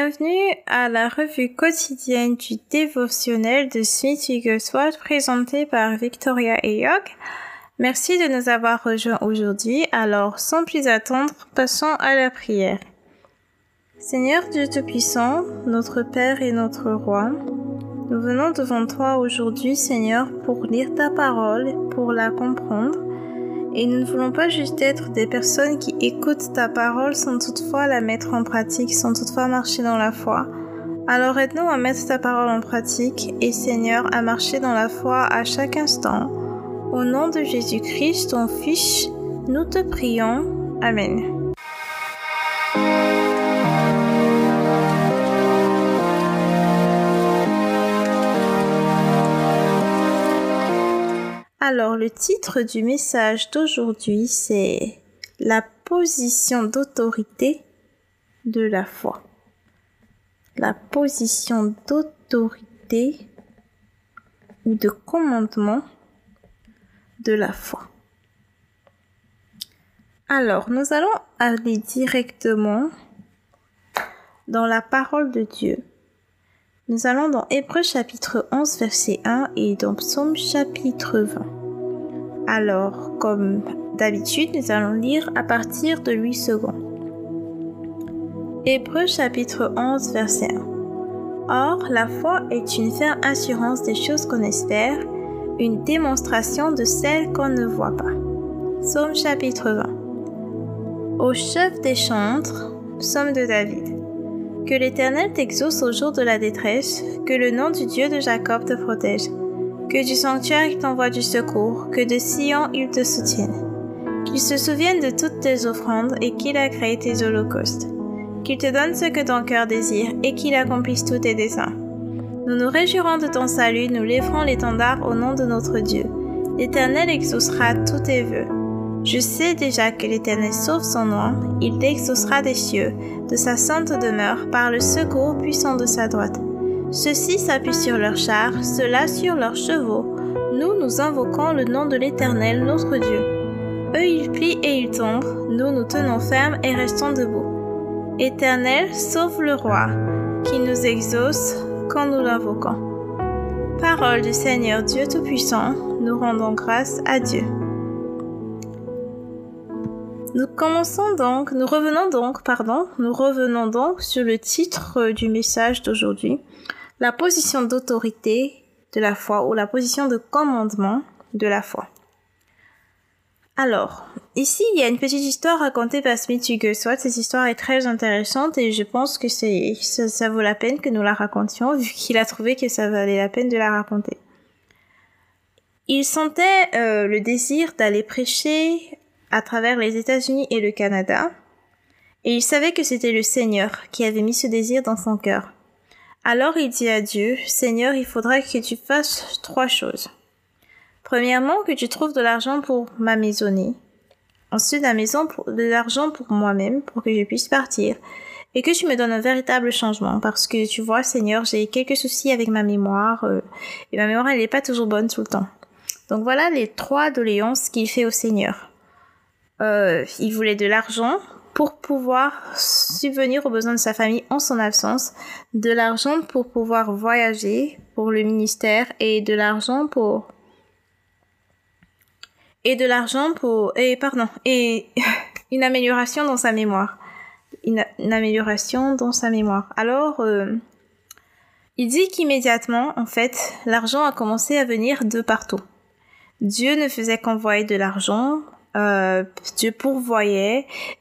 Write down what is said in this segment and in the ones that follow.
bienvenue à la revue quotidienne du dévotionnel de Smith Wigglesworth présentée par Victoria Ayok. Merci de nous avoir rejoints aujourd'hui. Alors, sans plus attendre, passons à la prière. Seigneur Dieu Tout-Puissant, notre Père et notre Roi, nous venons devant toi aujourd'hui, Seigneur, pour lire ta parole, pour la comprendre et nous ne voulons pas juste être des personnes qui écoutent ta parole sans toutefois la mettre en pratique, sans toutefois marcher dans la foi. Alors aide-nous à mettre ta parole en pratique et Seigneur à marcher dans la foi à chaque instant. Au nom de Jésus-Christ, ton Fils, nous te prions. Amen. Alors, le titre du message d'aujourd'hui, c'est La position d'autorité de la foi. La position d'autorité ou de commandement de la foi. Alors, nous allons aller directement dans la parole de Dieu. Nous allons dans Hébreu chapitre 11 verset 1 et dans Psaume chapitre 20. Alors, comme d'habitude, nous allons lire à partir de 8 secondes. Hébreu chapitre 11 verset 1. Or, la foi est une ferme assurance des choses qu'on espère, une démonstration de celles qu'on ne voit pas. Psaume chapitre 20. Au chef des chantres, psaume de David. Que l'Éternel t'exauce au jour de la détresse, que le nom du Dieu de Jacob te protège. Que du sanctuaire il t'envoie du secours, que de Sion il te soutienne. Qu'il se souvienne de toutes tes offrandes et qu'il agrée tes holocaustes. Qu'il te donne ce que ton cœur désire et qu'il accomplisse tous tes desseins. Nous nous réjouirons de ton salut, nous lèverons l'étendard au nom de notre Dieu. L'Éternel exaucera tous tes vœux. Je sais déjà que l'Éternel sauve son nom, il t'exaucera des cieux, de sa sainte demeure, par le secours puissant de sa droite. Ceux-ci s'appuient sur leurs chars, ceux-là sur leurs chevaux. Nous, nous invoquons le nom de l'Éternel, notre Dieu. Eux, ils plient et ils tombent, nous, nous tenons ferme et restons debout. Éternel, sauve le roi, qui nous exauce quand nous l'invoquons. Parole du Seigneur Dieu Tout-Puissant, nous rendons grâce à Dieu. Nous commençons donc, nous revenons donc, pardon, nous revenons donc sur le titre du message d'aujourd'hui la position d'autorité de la foi ou la position de commandement de la foi. Alors, ici, il y a une petite histoire racontée par Smith Wigglesworth. Cette histoire est très intéressante et je pense que ça, vaut la peine que nous la racontions vu qu'il a trouvé que ça valait la peine de la raconter. Il sentait euh, le désir d'aller prêcher à travers les États-Unis et le Canada et il savait que c'était le Seigneur qui avait mis ce désir dans son cœur. Alors il dit à Dieu, Seigneur, il faudra que tu fasses trois choses. Premièrement, que tu trouves de l'argent pour ma maisonnée. Ensuite, la maison pour, de l'argent pour moi-même, pour que je puisse partir. Et que tu me donnes un véritable changement. Parce que tu vois, Seigneur, j'ai quelques soucis avec ma mémoire. Euh, et ma mémoire, elle n'est pas toujours bonne tout le temps. Donc voilà les trois doléances qu'il fait au Seigneur. Euh, il voulait de l'argent pour pouvoir subvenir aux besoins de sa famille en son absence, de l'argent pour pouvoir voyager pour le ministère et de l'argent pour et de l'argent pour et pardon et une amélioration dans sa mémoire. Une, amélioration dans sa mémoire. Alors euh, il dit qu'immédiatement en fait l'argent a commencé à venir de partout. Dieu ne faisait qu'envoyer de l'argent euh, Dieu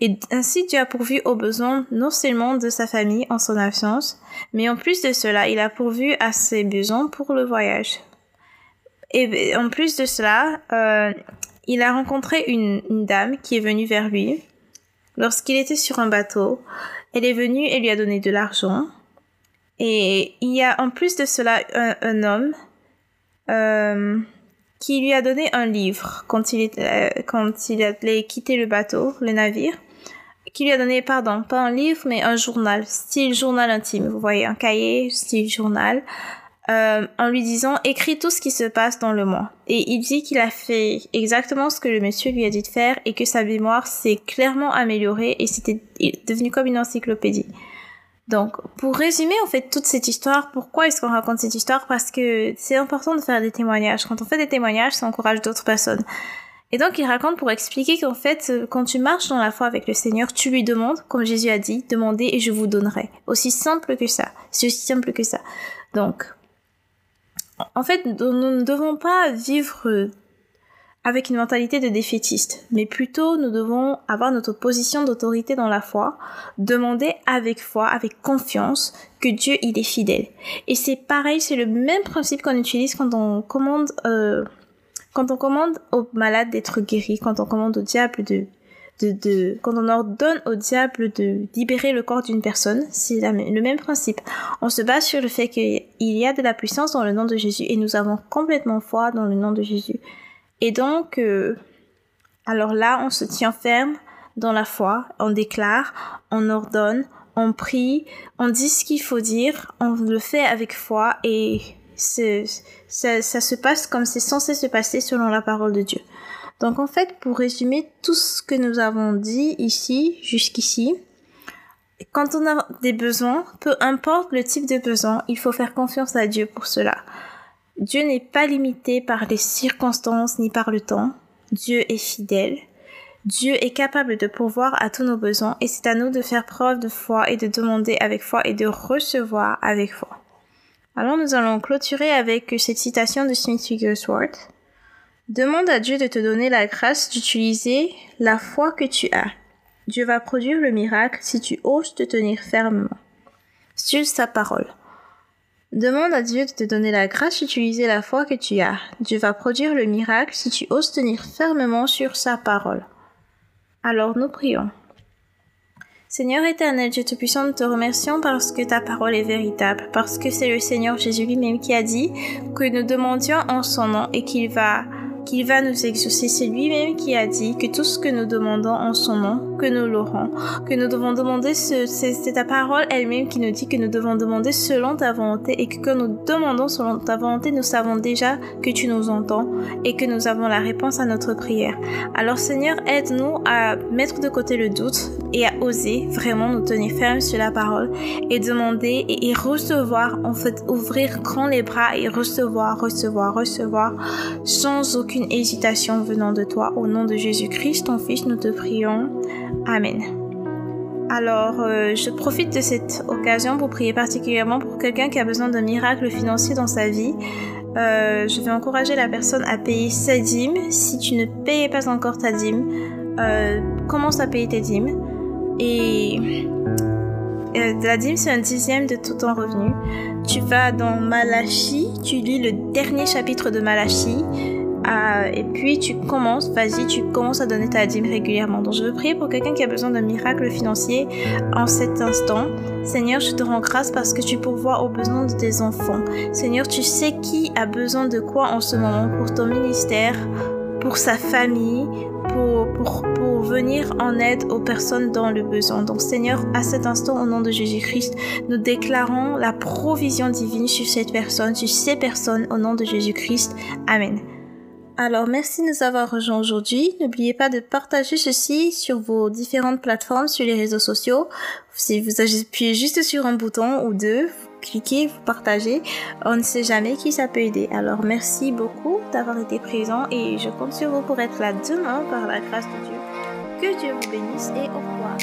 et ainsi Dieu a pourvu aux besoins non seulement de sa famille en son absence, mais en plus de cela, il a pourvu à ses besoins pour le voyage. Et en plus de cela, euh, il a rencontré une, dame qui est venue vers lui lorsqu'il était sur un bateau. Elle est venue et lui a donné de l'argent. Et il y a en plus de cela un, homme euh, qui lui a donné un livre quand il, euh, quand il allait quitter le bateau, le navire, qui lui a donné, pardon, pas un livre, mais un journal, style journal intime, vous voyez, un cahier, style journal, euh, en lui disant écris tout ce qui se passe dans le mois. Et il dit qu'il a fait exactement ce que le monsieur lui a dit de faire et que sa mémoire s'est clairement améliorée et c'était devenu comme une encyclopédie. Donc, pour résumer, en fait, toute cette histoire, pourquoi est-ce qu'on raconte cette histoire? Parce que c'est important de faire des témoignages. Quand on fait des témoignages, ça encourage d'autres personnes. Et donc, il raconte pour expliquer qu'en fait, quand tu marches dans la foi avec le Seigneur, tu lui demandes, comme Jésus a dit, demandez et je vous donnerai. Aussi simple que ça. C'est aussi simple que ça. Donc, en fait, nous ne devons pas vivre avec une mentalité de défaitiste, mais plutôt nous devons avoir notre position d'autorité dans la foi, demander avec foi, avec confiance que Dieu il est fidèle. Et c'est pareil, c'est le même principe qu'on utilise quand on commande euh, quand on commande aux malades d'être guéris, quand on commande au diable de de, de, quand on ordonne au diable de libérer le corps d'une personne, c'est le même principe. On se base sur le fait qu'il y a de la puissance dans le nom de Jésus et nous avons complètement foi dans le nom de Jésus. Et donc, euh, alors là, on se tient ferme dans la foi, on déclare, on ordonne, on prie, on dit ce qu'il faut dire, on le fait avec foi et ça, ça se passe comme c'est censé se passer selon la parole de Dieu. Donc en fait, pour résumer tout ce que nous avons dit ici, jusqu'ici, quand on a des besoins, peu importe le type de besoin, il faut faire confiance à Dieu pour cela. Dieu n'est pas limité par les circonstances ni par le temps. Dieu est fidèle. Dieu est capable de pourvoir à tous nos besoins et c'est à nous de faire preuve de foi et de demander avec foi et de recevoir avec foi. Alors nous allons clôturer avec cette citation de Smith Wigglesworth. Demande à Dieu de te donner la grâce d'utiliser la foi que tu as. Dieu va produire le miracle si tu oses te tenir fermement sur sa parole. Demande à Dieu de te donner la grâce d'utiliser la foi que tu as. Dieu va produire le miracle si tu oses tenir fermement sur sa parole. Alors nous prions. Seigneur éternel, Dieu Tout-Puissant, nous te remercions parce que ta parole est véritable, parce que c'est le Seigneur Jésus lui-même qui a dit que nous demandions en son nom et qu'il va qu'il va nous exaucer. C'est lui-même qui a dit que tout ce que nous demandons en son nom, que nous l'aurons, que nous devons demander, ce, c'est ta parole elle-même qui nous dit que nous devons demander selon ta volonté et que quand nous demandons selon ta volonté, nous savons déjà que tu nous entends et que nous avons la réponse à notre prière. Alors Seigneur, aide-nous à mettre de côté le doute et à oser vraiment nous tenir fermes sur la parole et demander et, et recevoir, en fait, ouvrir grand les bras et recevoir, recevoir, recevoir sans aucune hésitation venant de toi. Au nom de Jésus-Christ, ton Fils, nous te prions. Amen. Alors, euh, je profite de cette occasion pour prier particulièrement pour quelqu'un qui a besoin d'un miracle financier dans sa vie. Euh, je vais encourager la personne à payer sa dîme. Si tu ne payais pas encore ta dîme, euh, commence à payer tes dîmes. Et la dîme, c'est un dixième de tout ton revenu. Tu vas dans Malachi, tu lis le dernier chapitre de Malachi euh, et puis tu commences, vas-y, tu commences à donner ta dîme régulièrement. Donc je veux prier pour quelqu'un qui a besoin d'un miracle financier en cet instant. Seigneur, je te rends grâce parce que tu pourvois aux besoins de tes enfants. Seigneur, tu sais qui a besoin de quoi en ce moment pour ton ministère, pour sa famille, pour, pour, pour venir en aide aux personnes dans le besoin. Donc Seigneur, à cet instant, au nom de Jésus-Christ, nous déclarons la provision divine sur cette personne, sur ces personnes, au nom de Jésus-Christ. Amen. Alors merci de nous avoir rejoints aujourd'hui. N'oubliez pas de partager ceci sur vos différentes plateformes, sur les réseaux sociaux. Si vous appuyez juste sur un bouton ou deux, cliquez, vous partagez. On ne sait jamais qui ça peut aider. Alors merci beaucoup d'avoir été présent et je compte sur vous pour être là demain par la grâce de Dieu. Que Dieu vous bénisse et au revoir.